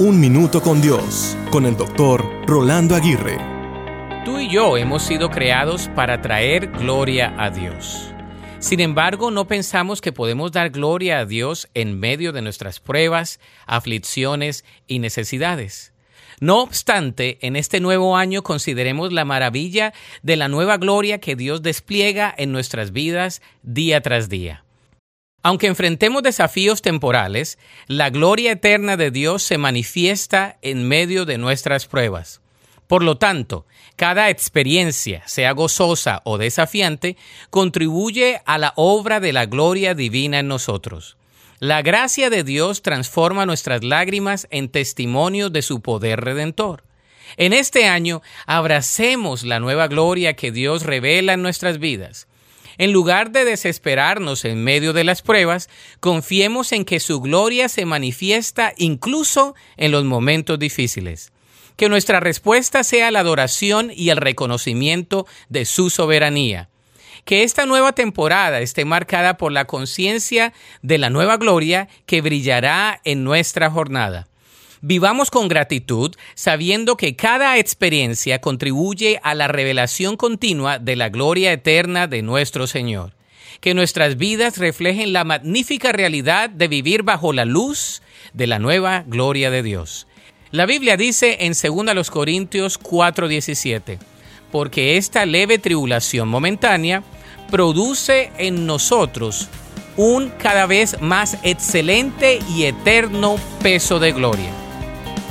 Un Minuto con Dios, con el doctor Rolando Aguirre. Tú y yo hemos sido creados para traer gloria a Dios. Sin embargo, no pensamos que podemos dar gloria a Dios en medio de nuestras pruebas, aflicciones y necesidades. No obstante, en este nuevo año consideremos la maravilla de la nueva gloria que Dios despliega en nuestras vidas día tras día. Aunque enfrentemos desafíos temporales, la gloria eterna de Dios se manifiesta en medio de nuestras pruebas. Por lo tanto, cada experiencia, sea gozosa o desafiante, contribuye a la obra de la gloria divina en nosotros. La gracia de Dios transforma nuestras lágrimas en testimonio de su poder redentor. En este año, abracemos la nueva gloria que Dios revela en nuestras vidas. En lugar de desesperarnos en medio de las pruebas, confiemos en que su gloria se manifiesta incluso en los momentos difíciles. Que nuestra respuesta sea la adoración y el reconocimiento de su soberanía. Que esta nueva temporada esté marcada por la conciencia de la nueva gloria que brillará en nuestra jornada. Vivamos con gratitud, sabiendo que cada experiencia contribuye a la revelación continua de la gloria eterna de nuestro Señor. Que nuestras vidas reflejen la magnífica realidad de vivir bajo la luz de la nueva gloria de Dios. La Biblia dice en 2 Corintios 4:17, porque esta leve tribulación momentánea produce en nosotros un cada vez más excelente y eterno peso de gloria.